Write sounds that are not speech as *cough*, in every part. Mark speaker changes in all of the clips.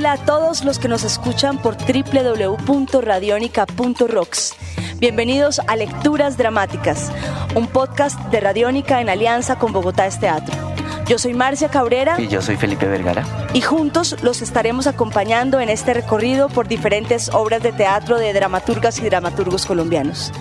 Speaker 1: Hola a todos los que nos escuchan por www.radionica.rocks. Bienvenidos a Lecturas Dramáticas, un podcast de Radiónica en alianza con Bogotá es Teatro. Yo soy Marcia Cabrera.
Speaker 2: Y yo soy Felipe Vergara.
Speaker 1: Y juntos los estaremos acompañando en este recorrido por diferentes obras de teatro de dramaturgas y dramaturgos colombianos.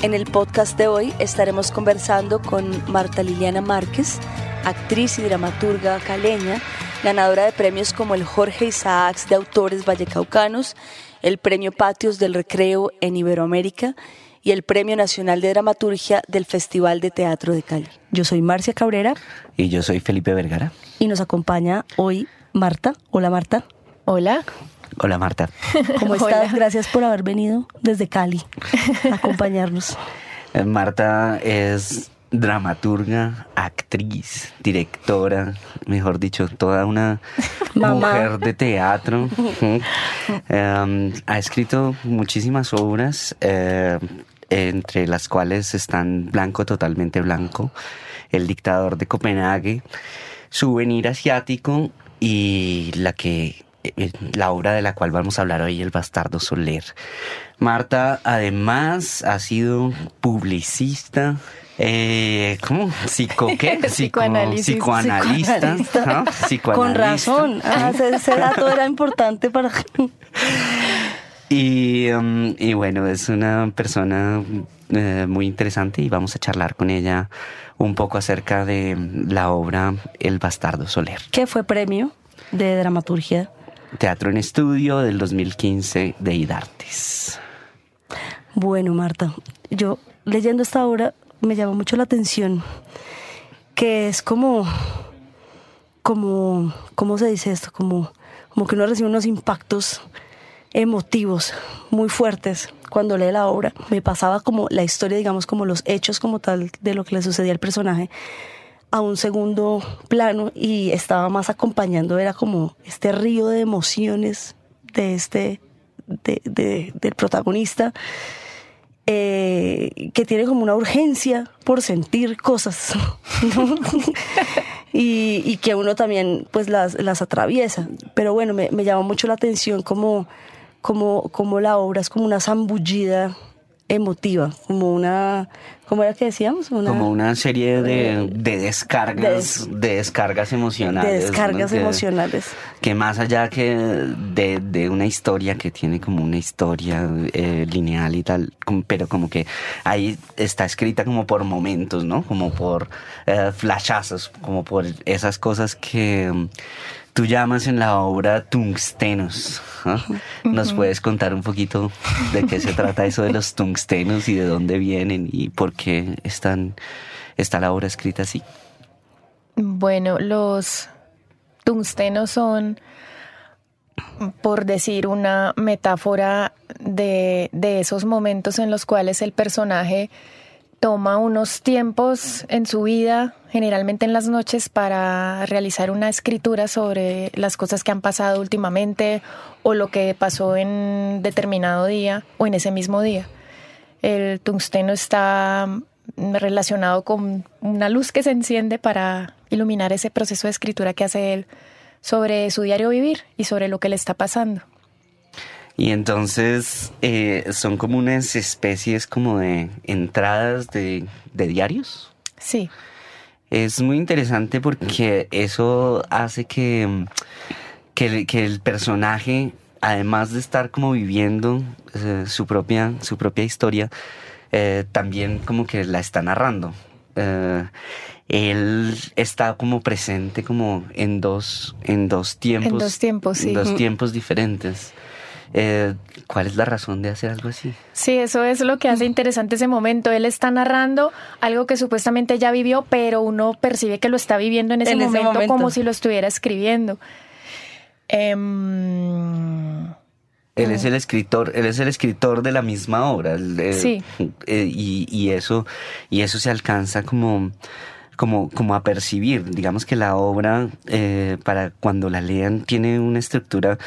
Speaker 1: En el podcast de hoy estaremos conversando con Marta Liliana Márquez, actriz y dramaturga caleña, ganadora de premios como el Jorge Isaacs de Autores Vallecaucanos, el Premio Patios del Recreo en Iberoamérica y el Premio Nacional de Dramaturgia del Festival de Teatro de Cali. Yo soy Marcia Cabrera.
Speaker 2: Y yo soy Felipe Vergara.
Speaker 1: Y nos acompaña hoy Marta. Hola Marta.
Speaker 3: Hola.
Speaker 2: Hola Marta. *laughs*
Speaker 1: ¿Cómo estás? Gracias por haber venido desde Cali a acompañarnos.
Speaker 2: Marta es dramaturga, actriz, directora, mejor dicho, toda una *laughs* mujer de teatro. um, *laughs* ha escrito muchísimas obras, eh, entre las cuales están Blanco, totalmente blanco, El dictador de Copenhague, Souvenir asiático y la que eh, la obra de la cual vamos a hablar hoy, El Bastardo Soler. Marta, además, ha sido publicista, eh, ¿Cómo? ¿Psico qué? *laughs* Psicoanalista. ¿no? Psicoanalista.
Speaker 1: Con razón. Ah, ese, ese dato era importante para... *laughs*
Speaker 2: Y, um, y bueno, es una persona eh, muy interesante y vamos a charlar con ella un poco acerca de la obra El Bastardo Soler.
Speaker 1: ¿Qué fue premio de dramaturgia?
Speaker 2: Teatro en Estudio del 2015 de IDARTES.
Speaker 1: Bueno, Marta, yo leyendo esta obra me llama mucho la atención que es como, como, ¿cómo se dice esto? Como, como que uno recibe unos impactos emotivos muy fuertes cuando lee la obra. Me pasaba como la historia, digamos, como los hechos como tal de lo que le sucedía al personaje a un segundo plano y estaba más acompañando, era como este río de emociones de este, de, de, del protagonista. Eh, que tiene como una urgencia por sentir cosas ¿no? *laughs* y, y, que uno también pues las, las atraviesa. Pero bueno, me, me llama mucho la atención como, como, como la obra es como una zambullida emotiva, como una, ¿cómo era que decíamos?
Speaker 2: Una, como una serie de, de descargas, de, de, descargas emocionales.
Speaker 1: De descargas
Speaker 2: ¿no? que,
Speaker 1: emocionales.
Speaker 2: Que más allá que de, de, una historia que tiene como una historia eh, lineal y tal, como, pero como que ahí está escrita como por momentos, ¿no? Como por eh, flashazos, como por esas cosas que tú llamas en la obra tungstenos. ¿no? ¿Nos puedes contar un poquito de qué se trata eso de los tungstenos y de dónde vienen y por qué están, está la obra escrita así?
Speaker 3: Bueno, los tungstenos son, por decir, una metáfora de, de esos momentos en los cuales el personaje toma unos tiempos en su vida, generalmente en las noches, para realizar una escritura sobre las cosas que han pasado últimamente o lo que pasó en determinado día o en ese mismo día. El tungsteno está relacionado con una luz que se enciende para iluminar ese proceso de escritura que hace él sobre su diario vivir y sobre lo que le está pasando.
Speaker 2: Y entonces eh, son como unas especies como de entradas de, de, diarios.
Speaker 3: Sí.
Speaker 2: Es muy interesante porque eso hace que, que, que el personaje, además de estar como viviendo eh, su, propia, su propia historia, eh, también como que la está narrando. él está como presente como en dos, en dos tiempos.
Speaker 3: En dos tiempos, sí.
Speaker 2: En dos tiempos diferentes. Eh, ¿Cuál es la razón de hacer algo así?
Speaker 3: Sí, eso es lo que hace interesante ese momento. Él está narrando algo que supuestamente ya vivió, pero uno percibe que lo está viviendo en ese,
Speaker 1: En ese
Speaker 3: momento, como si lo estuviera escribiendo. Em,
Speaker 2: Él es el escritor, él es el escritor de la misma obra.
Speaker 3: sí.
Speaker 2: y, y, eso, y eso se alcanza como, como, como a percibir. Digamos que la obra, eh, para cuando la lean, tiene una estructura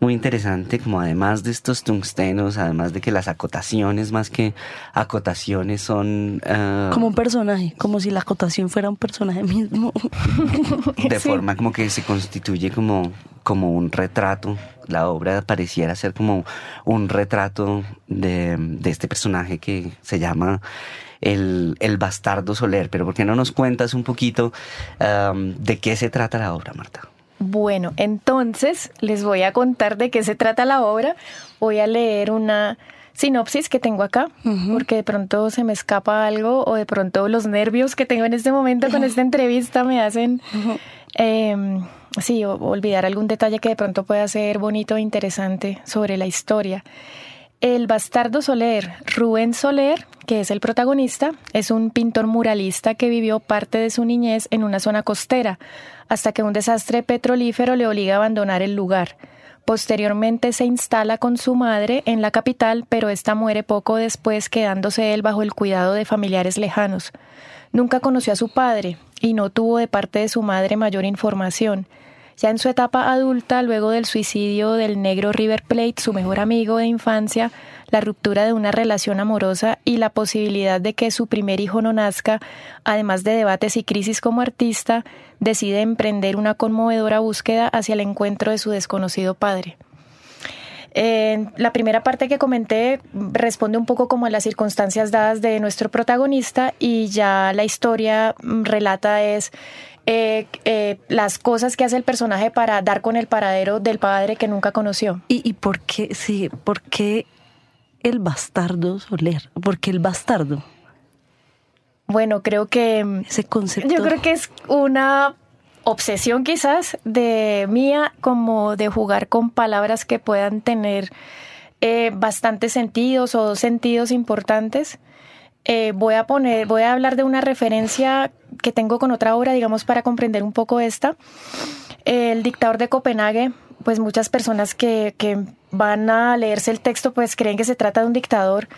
Speaker 2: muy interesante, como además de estos tungstenos, además de que las acotaciones más que acotaciones son...
Speaker 1: Ah, como un personaje, como si la acotación fuera un personaje mismo. *laughs*
Speaker 2: de forma como que se constituye como, como un retrato. La obra pareciera ser como un retrato de, de este personaje que se llama el, el, bastardo Soler. Pero ¿por qué no nos cuentas un poquito de qué se trata la obra, Marta?
Speaker 3: Bueno, entonces les voy a contar de qué se trata la obra. Voy a leer una sinopsis que tengo acá, porque de pronto se me escapa algo o de pronto los nervios que tengo en este momento con esta *laughs* entrevista me hacen, em, sí, olvidar algún detalle que de pronto pueda ser bonito e interesante sobre la historia. El bastardo Soler, Rubén Soler, que es el protagonista, es un pintor muralista que vivió parte de su niñez en una zona costera, hasta que un desastre petrolífero le obliga a abandonar el lugar. Posteriormente se instala con su madre en la capital, pero ésta muere poco después, quedándose él bajo el cuidado de familiares lejanos. Nunca conoció a su padre y no tuvo de parte de su madre mayor información. Ya en su etapa adulta, luego del suicidio del negro River Plate, su mejor amigo de infancia, la ruptura de una relación amorosa y la posibilidad de que su primer hijo no nazca, además de debates y crisis como artista, decide emprender una conmovedora búsqueda hacia el encuentro de su desconocido padre. la primera parte que comenté responde un poco como a las circunstancias dadas de nuestro protagonista y ya la historia mm, relata es eh, eh, las cosas que hace el personaje para dar con el paradero del padre que nunca conoció.
Speaker 1: ¿Y, y por qué, sí, por qué el bastardo Soler? ¿Por qué el bastardo?
Speaker 3: Bueno, creo que...
Speaker 1: Mm, Ese concepto.
Speaker 3: Yo creo que es una obsesión quizás de mía como de jugar con palabras que puedan tener eh, bastantes sentidos o sentidos importantes. Eh, voy a poner, voy a hablar de una referencia que tengo con otra obra, digamos, para comprender un poco esta. El dictador de Copenhague, pues muchas personas que, que van a leerse el texto, pues creen que se trata de un dictador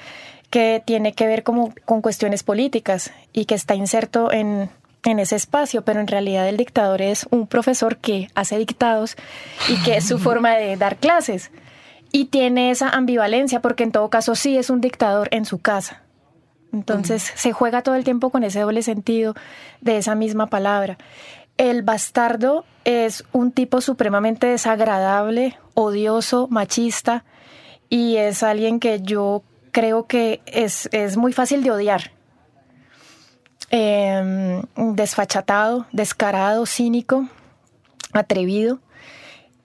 Speaker 3: que tiene que ver como con cuestiones políticas y que está inserto en, en ese espacio, pero en realidad el dictador es un profesor que hace dictados y que es su *laughs* forma de dar clases. Y tiene esa ambivalencia porque en todo caso sí es un dictador en su casa. Entonces se juega todo el tiempo con ese doble sentido de esa misma palabra. El bastardo es un tipo supremamente desagradable, odioso, machista y es alguien que yo creo que es, muy fácil de odiar. Em, desfachatado, descarado, cínico, atrevido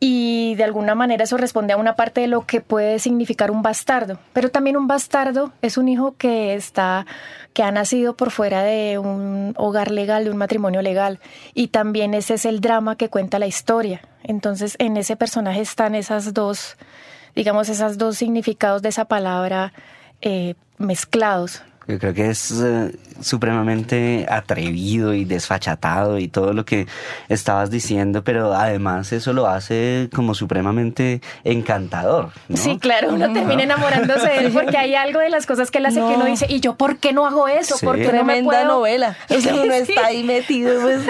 Speaker 3: y de alguna manera eso responde a una parte de lo que puede significar un bastardo. Pero también un bastardo es un hijo que está, que ha nacido por fuera de un hogar legal, de un matrimonio legal. Y también ese es el drama que cuenta la historia. Entonces, en ese personaje están esas dos, digamos, esas dos significados de esa palabra eh, mezclados.
Speaker 2: Yo creo que es eh, supremamente atrevido y desfachatado y todo lo que estabas diciendo, pero además eso lo hace como supremamente encantador.
Speaker 3: Sí, claro, uno termina enamorándose de él *laughs* porque hay algo de las cosas que él hace que uno dice, ¿y yo por qué no hago eso? ¿Por qué
Speaker 1: no me puedo... novela. *laughs* uno está ahí metido. Pues.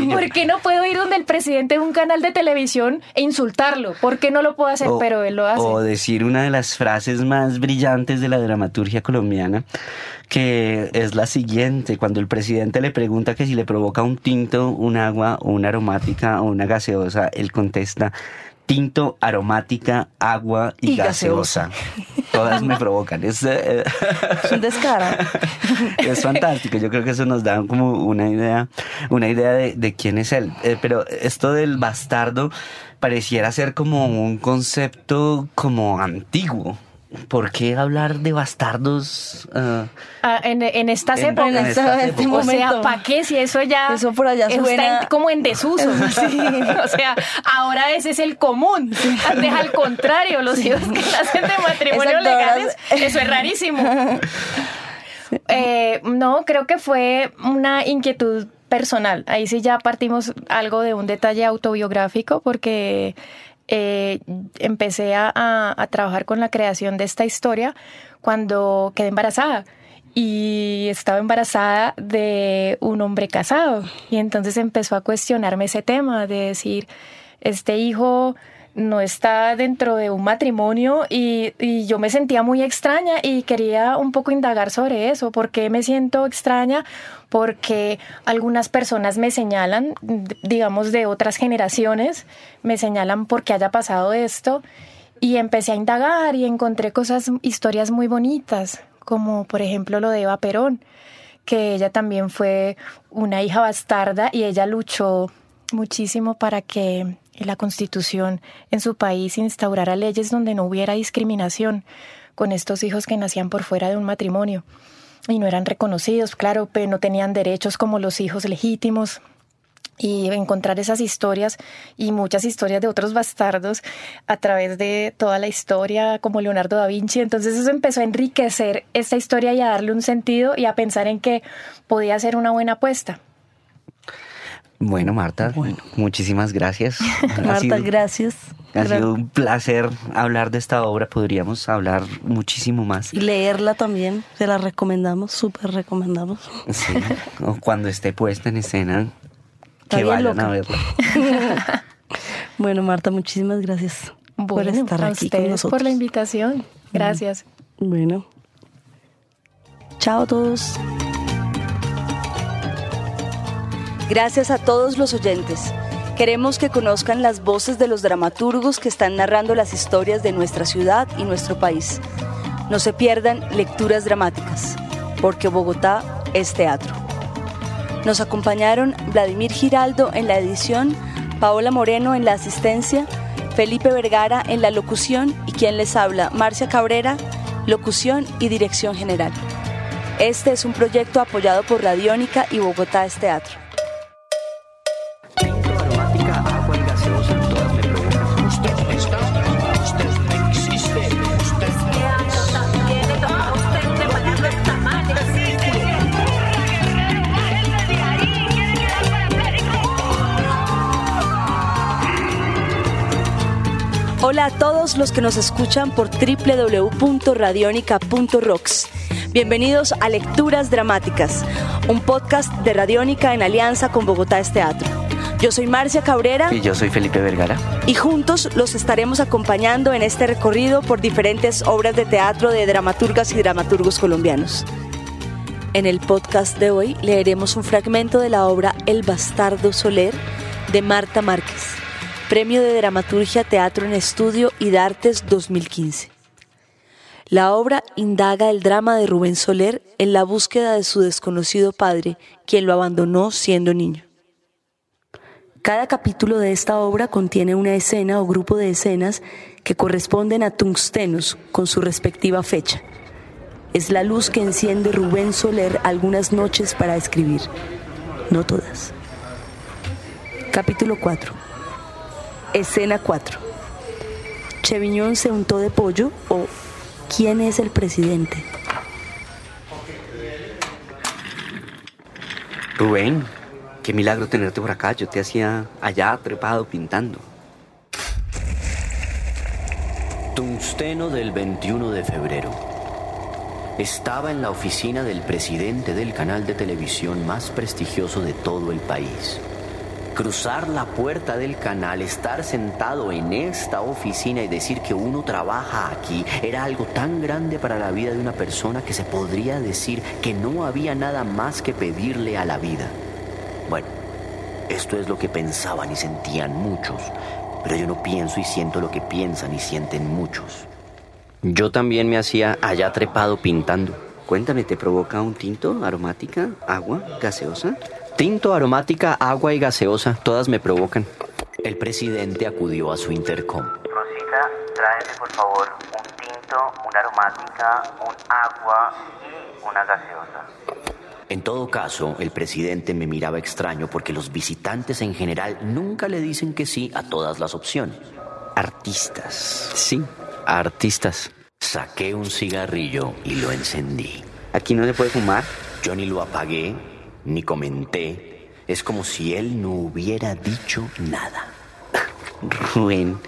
Speaker 1: *laughs*
Speaker 3: ¿Por qué no puedo ir donde el presidente de un canal de televisión e insultarlo? ¿Por qué no lo puedo hacer? pero él lo hace.
Speaker 2: O decir una de las frases más brillantes de la dramaturgia colombiana que es la siguiente. Cuando el presidente le pregunta que si le provoca un tinto, un agua o una aromática o una gaseosa, él contesta tinto, aromática, agua y, gaseosa. Todas me provocan. Es,
Speaker 1: eh, un descaro. *laughs*
Speaker 2: es fantástico. Yo creo que eso nos da como una idea, una idea de, de quién es él. Eh, pero esto del bastardo pareciera ser como un concepto como antiguo. ¿Por qué hablar de bastardos?
Speaker 3: Ah, ah, en, estas épocas. En este o sea, ¿para qué? Si eso ya
Speaker 1: eso por allá
Speaker 3: está como en desuso. *laughs* o sea, ahora ese es el común. Antes al contrario, los hijos que nacen de matrimonio legales, eso es rarísimo. Eh, no, creo que fue una inquietud personal. Ahí sí ya partimos algo de un detalle autobiográfico porque eh, empecé a, a trabajar con la creación de esta historia cuando quedé embarazada y estaba embarazada de un hombre casado. Y entonces empezó a cuestionarme ese tema de decir, este hijo no está dentro de un matrimonio y, yo me sentía muy extraña y quería un poco indagar sobre eso. ¿Por qué me siento extraña? Porque algunas personas me señalan, digamos de otras generaciones, me señalan porque haya pasado esto y empecé a indagar y encontré cosas, historias muy bonitas, como por ejemplo lo de Eva Perón, que ella también fue una hija bastarda y ella luchó muchísimo para que la constitución en su país instaurara leyes donde no hubiera discriminación con estos hijos que nacían por fuera de un matrimonio y no eran reconocidos, claro, pero no tenían derechos como los hijos legítimos y encontrar esas historias y muchas historias de otros bastardos a través de toda la historia como Leonardo da Vinci. Entonces eso empezó a enriquecer esta historia y a darle un sentido y a pensar en que podía ser una buena apuesta.
Speaker 2: Bueno, Marta, muchísimas gracias. *laughs*
Speaker 1: Marta, gracias.
Speaker 2: Ha sido un placer hablar de esta obra, podríamos hablar muchísimo más.
Speaker 1: Y leerla también, se la recomendamos, súper recomendamos.
Speaker 2: Sí, cuando esté puesta en escena, que vayan a verla. *laughs*
Speaker 1: bueno, Marta, muchísimas gracias
Speaker 3: por estar aquí con nosotros. por la invitación. Gracias.
Speaker 1: Bueno. Chao a todos. Gracias a todos los oyentes. Queremos que conozcan las voces de los dramaturgos que están narrando las historias de nuestra ciudad y nuestro país. No se pierdan lecturas dramáticas, porque Bogotá es teatro. Nos acompañaron Vladimir Giraldo en la edición, Paola Moreno en la asistencia, Felipe Vergara en la locución y quien les habla, Marcia Cabrera, locución y dirección general. Este es un proyecto apoyado por Radiónica y Bogotá es Teatro. Los que nos escuchan por www.radionica.rocks. Bienvenidos a Lecturas Dramáticas, un podcast de Radiónica en alianza con Bogotá es Teatro. Yo soy Marcia Cabrera.
Speaker 2: Y yo soy Felipe Vergara.
Speaker 1: Y juntos los estaremos acompañando en este recorrido por diferentes obras de teatro de dramaturgas y dramaturgos colombianos. En el podcast de hoy leeremos un fragmento de la obra El Bastardo Soler de Marta Márquez. Premio de Dramaturgia Teatro en Estudio y Dartes 2015. La obra indaga el drama de Rubén Soler en la búsqueda de su desconocido padre, quien lo abandonó siendo niño. Cada capítulo de esta obra contiene una escena o grupo de escenas que corresponden a tungstenos con su respectiva fecha. Es la luz que enciende Rubén Soler algunas noches para escribir, no todas. Capítulo 4 Escena 4. Cheviñón se untó de pollo o ¿Quién es el presidente?
Speaker 2: Rubén, qué milagro tenerte por acá. Yo te hacía allá trepado pintando.
Speaker 4: Tungsteno del 21 de febrero. Estaba en la oficina del presidente del canal de televisión más prestigioso de todo el país cruzar la puerta del canal, estar sentado en esta oficina y decir que uno trabaja aquí era algo tan grande para la vida de una persona que se podría decir que no había nada más que pedirle a la vida. Bueno, esto es lo que pensaban y sentían muchos, pero yo no pienso y siento lo que piensan y sienten muchos. Yo también me hacía allá trepado pintando.
Speaker 2: Cuéntame, ¿te provoca un tinto, aromática, agua, gaseosa?
Speaker 4: Tinto, aromática, agua y gaseosa, todas me provocan. El presidente acudió a su intercom.
Speaker 5: Rosita, tráeme por favor un tinto, una aromática, un agua y una gaseosa.
Speaker 4: En todo caso, el presidente me miraba extraño porque los visitantes en general nunca le dicen que sí a todas las opciones.
Speaker 2: Artistas.
Speaker 4: Sí, artistas. Saqué un cigarrillo y lo encendí.
Speaker 2: ¿Aquí no se puede fumar?
Speaker 4: Yo ni lo apagué ni comenté. Es como si él no hubiera dicho nada.
Speaker 2: Rubén,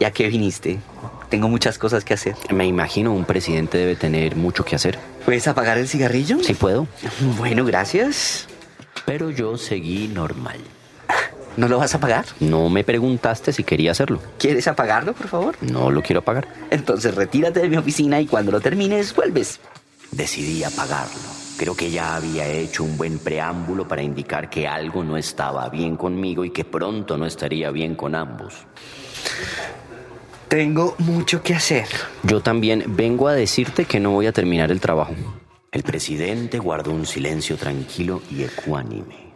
Speaker 2: ¿Y a qué viniste? Tengo muchas cosas que hacer.
Speaker 4: Me imagino un presidente debe tener mucho que hacer.
Speaker 2: ¿Puedes apagar el cigarrillo?
Speaker 4: Sí puedo.
Speaker 2: Bueno, gracias.
Speaker 4: Pero yo seguí normal.
Speaker 2: ¿No lo vas a apagar?
Speaker 4: No me preguntaste si quería hacerlo.
Speaker 2: ¿Quieres apagarlo, por favor?
Speaker 4: No lo quiero apagar.
Speaker 2: Entonces retírate de mi oficina y cuando lo termines, vuelves.
Speaker 4: Decidí apagarlo. Creo que ya había hecho un buen preámbulo para indicar que algo no estaba bien conmigo y que pronto no estaría bien con ambos.
Speaker 2: Tengo mucho que hacer.
Speaker 4: Yo también vengo a decirte que no voy a terminar el trabajo. El presidente guardó un silencio tranquilo y ecuánime.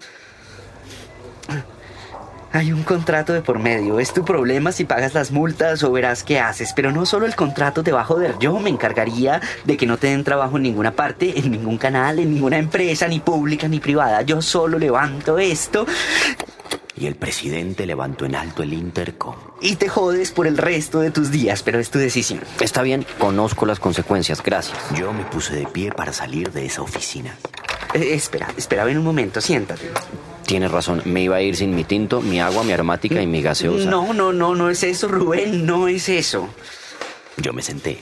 Speaker 2: Hay un contrato de por medio. Es tu problema si pagas las multas o verás qué haces. Pero no solo el contrato te va a joder. Yo me encargaría de que no te den trabajo en ninguna parte, en ningún canal, en ninguna empresa, ni pública ni privada. Yo solo levanto esto
Speaker 4: Y el presidente levantó en alto el intercom.
Speaker 2: y te jodes por el resto de tus días. Pero es tu decisión.
Speaker 4: Está bien, conozco las consecuencias, gracias. Yo me puse de pie para salir de esa oficina.
Speaker 2: Eh, espera, espera, ven un momento, siéntate.
Speaker 4: Tienes razón, me iba a ir sin mi tinto, mi agua, mi aromática y mi gaseosa.
Speaker 2: No, no, no, no es eso, Rubén, no es eso.
Speaker 4: Yo me senté.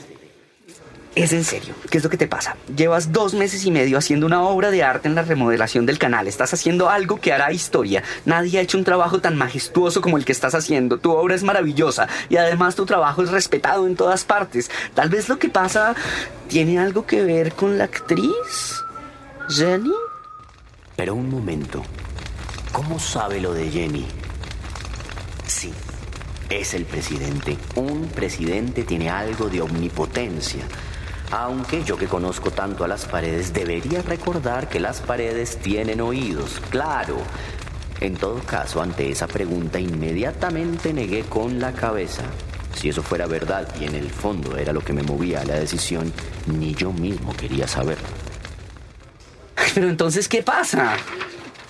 Speaker 2: Es en serio, ¿qué es lo que te pasa? Llevas dos meses y medio haciendo una obra de arte en la remodelación del canal. Estás haciendo algo que hará historia. Nadie ha hecho un trabajo tan majestuoso como el que estás haciendo. Tu obra es maravillosa y además tu trabajo es respetado en todas partes. Tal vez lo que pasa tiene algo que ver con la actriz. Jenny.
Speaker 4: Pero un momento. ¿Cómo sabe lo de Jenny? Sí, es el presidente. Un presidente tiene algo de omnipotencia. Aunque yo que conozco tanto a las paredes, debería recordar que las paredes tienen oídos, claro. En todo caso, ante esa pregunta, inmediatamente negué con la cabeza. Si eso fuera verdad y en el fondo era lo que me movía a la decisión, ni yo mismo quería saberlo.
Speaker 2: Pero entonces, ¿qué pasa?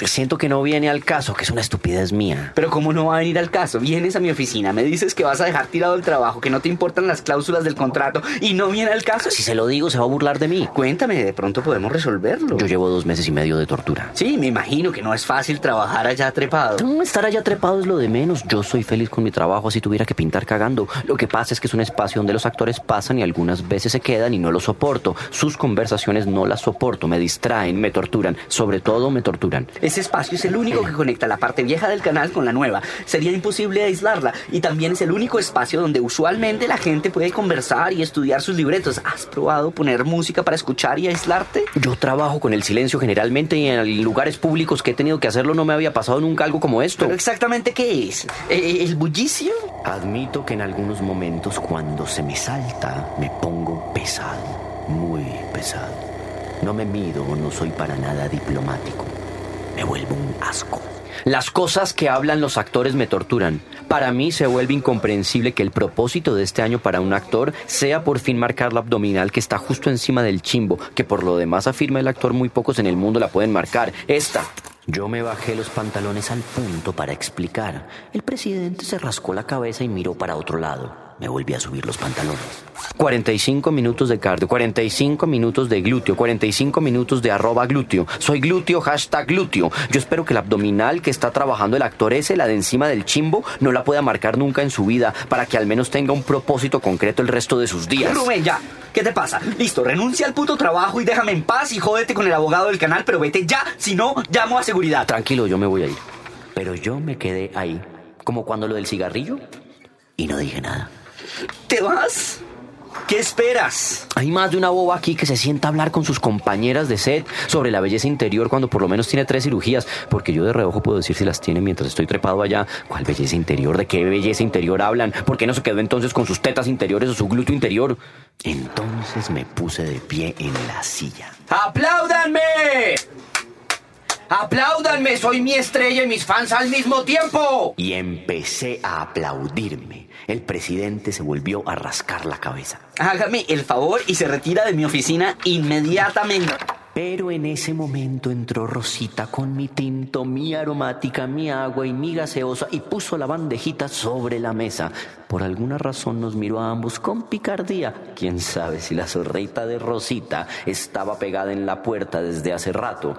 Speaker 4: Siento que no viene al caso, que es una estupidez mía.
Speaker 2: Pero ¿cómo no va a venir al caso? Vienes a mi oficina, me dices que vas a dejar tirado el trabajo, que no te importan las cláusulas del contrato y no viene al caso.
Speaker 4: Si se lo digo, se va a burlar de mí.
Speaker 2: Cuéntame, de pronto podemos resolverlo.
Speaker 4: Yo llevo dos meses y medio de tortura.
Speaker 2: Sí, me imagino que no es fácil trabajar allá trepado.
Speaker 4: No, estar allá trepado es lo de menos. Yo soy feliz con mi trabajo, así tuviera que pintar cagando. Lo que pasa es que es un espacio donde los actores pasan y algunas veces se quedan y no lo soporto. Sus conversaciones no las soporto, me distraen, me torturan. Sobre todo me torturan.
Speaker 2: Ese espacio es el único que conecta la parte vieja del canal con la nueva. Sería imposible aislarla y también es el único espacio donde usualmente la gente puede conversar y estudiar sus libretos. ¿Has probado poner música para escuchar y aislarte?
Speaker 4: Yo trabajo con el silencio generalmente y en lugares públicos que he tenido que hacerlo no me había pasado nunca algo como esto.
Speaker 2: ¿Pero exactamente qué es? ¿E- ¿El bullicio?
Speaker 4: Admito que en algunos momentos cuando se me salta me pongo pesado, muy pesado. No me mido, no soy para nada diplomático. Me vuelvo un asco. Las cosas que hablan los actores me torturan. Para mí se vuelve incomprensible que el propósito de este año para un actor sea por fin marcar la abdominal que está justo encima del chimbo, que por lo demás afirma el actor muy pocos en el mundo la pueden marcar. Esta. Yo me bajé los pantalones al punto para explicar. El presidente se rascó la cabeza y miró para otro lado. Me volví a subir los pantalones. 45 minutos de cardio, 45 minutos de glúteo, 45 minutos de arroba glúteo. Soy glúteo, hashtag glúteo. Yo espero que la abdominal que está trabajando el actor ese, la de encima del chimbo, no la pueda marcar nunca en su vida, para que al menos tenga un propósito concreto el resto de sus días.
Speaker 2: Rubén, ya. ¿Qué te pasa? Listo, renuncia al puto trabajo y déjame en paz y jódete con el abogado del canal, pero vete ya, si no, llamo a seguridad.
Speaker 4: Tranquilo, yo me voy a ir. Pero yo me quedé ahí, como cuando lo del cigarrillo, y no dije nada.
Speaker 2: ¿Te vas? ¿Qué esperas?
Speaker 4: Hay más de una boba aquí que se sienta a hablar con sus compañeras de set sobre la belleza interior cuando por lo menos tiene tres cirugías, porque yo de reojo puedo decir si las tiene mientras estoy trepado allá. ¿Cuál belleza interior? ¿De qué belleza interior hablan? ¿Por qué no se quedó entonces con sus tetas interiores o su glúteo interior? Entonces me puse de pie en la silla.
Speaker 2: ¡Apláudanme! ¡Apláudanme! Soy mi estrella y mis fans al mismo tiempo.
Speaker 4: Y empecé a aplaudirme. El presidente se volvió a rascar la cabeza.
Speaker 2: Hágame el favor y se retira de mi oficina inmediatamente.
Speaker 4: Pero en ese momento entró Rosita con mi tinto, mi aromática, mi agua y mi gaseosa y puso la bandejita sobre la mesa. Por alguna razón nos miró a ambos con picardía. Quién sabe si la zorrita de Rosita estaba pegada en la puerta desde hace rato.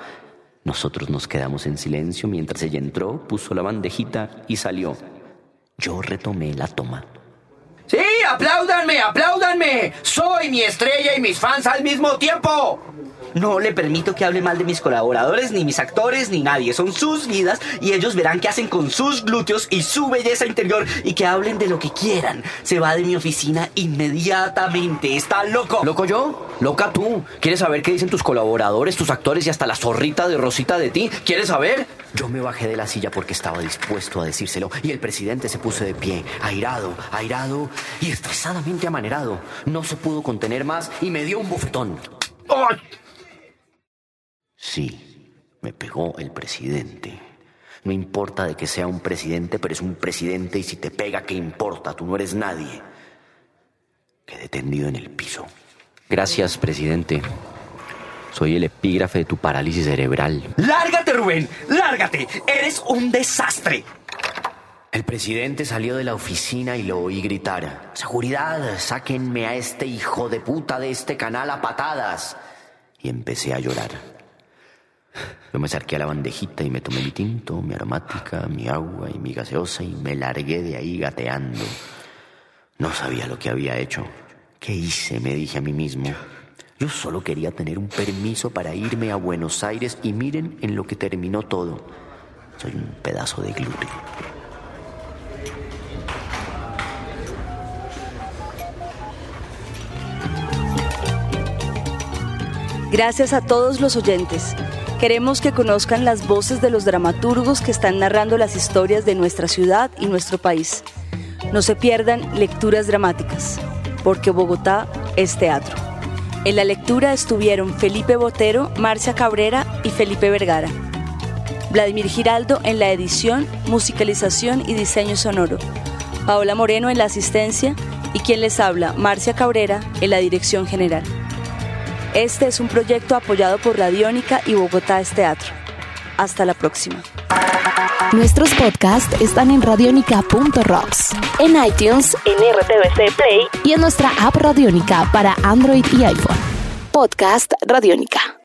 Speaker 4: Nosotros nos quedamos en silencio mientras ella entró, puso la bandejita y salió. Yo retomé la toma.
Speaker 6: ¡Apláudanme! ¡Apláudanme! ¡Soy mi estrella y mis fans al mismo tiempo!
Speaker 2: No le permito que hable mal de mis colaboradores, ni mis actores, ni nadie. Son sus vidas y ellos verán qué hacen con sus glúteos y su belleza interior y que hablen de lo que quieran. Se va de mi oficina inmediatamente. ¿Está loco?
Speaker 4: ¿Loco yo? ¿Loca tú? ¿Quieres saber qué dicen tus colaboradores, tus actores y hasta la zorrita de Rosita de ti? ¿Quieres saber? Yo me bajé de la silla porque estaba dispuesto a decírselo y el presidente se puso de pie, airado, airado y estresadamente amanerado. No se pudo contener más y me dio un bofetón. ¡Ay! Sí, me pegó el presidente. No importa de que sea un presidente, pero es un presidente y si te pega, ¿qué importa? Tú no eres nadie. Quedé tendido en el piso. Gracias, presidente. Soy el epígrafe de tu parálisis cerebral.
Speaker 6: ¡Lárgate, Rubén! ¡Lárgate! ¡Eres un desastre!
Speaker 4: El presidente salió de la oficina y lo oí gritar. Seguridad, sáquenme a este hijo de puta de este canal a patadas. Y empecé a llorar. Yo me acerqué a la bandejita y me tomé mi tinto, mi aromática, mi agua y mi gaseosa y me largué de ahí gateando. No sabía lo que había hecho. ¿Qué hice? Me dije a mí mismo. Yo solo quería tener un permiso para irme a Buenos Aires y miren en lo que terminó todo. Soy un pedazo de glúteo.
Speaker 1: Gracias a todos los oyentes. Queremos que conozcan las voces de los dramaturgos que están narrando las historias de nuestra ciudad y nuestro país. No se pierdan lecturas dramáticas, porque Bogotá es teatro. En la lectura estuvieron Felipe Botero, Marcia Cabrera y Felipe Vergara. Vladimir Giraldo en la edición, musicalización y diseño sonoro. Paola Moreno en la asistencia y quien les habla, Marcia Cabrera, en la dirección general. Este es un proyecto apoyado por Radiónica y Bogotá es Teatro. Hasta la próxima.
Speaker 7: Nuestros podcasts están en radionica.rocks, en iTunes, en RTVC Play y en nuestra app Radionica para Android y iPhone. Podcast Radionica.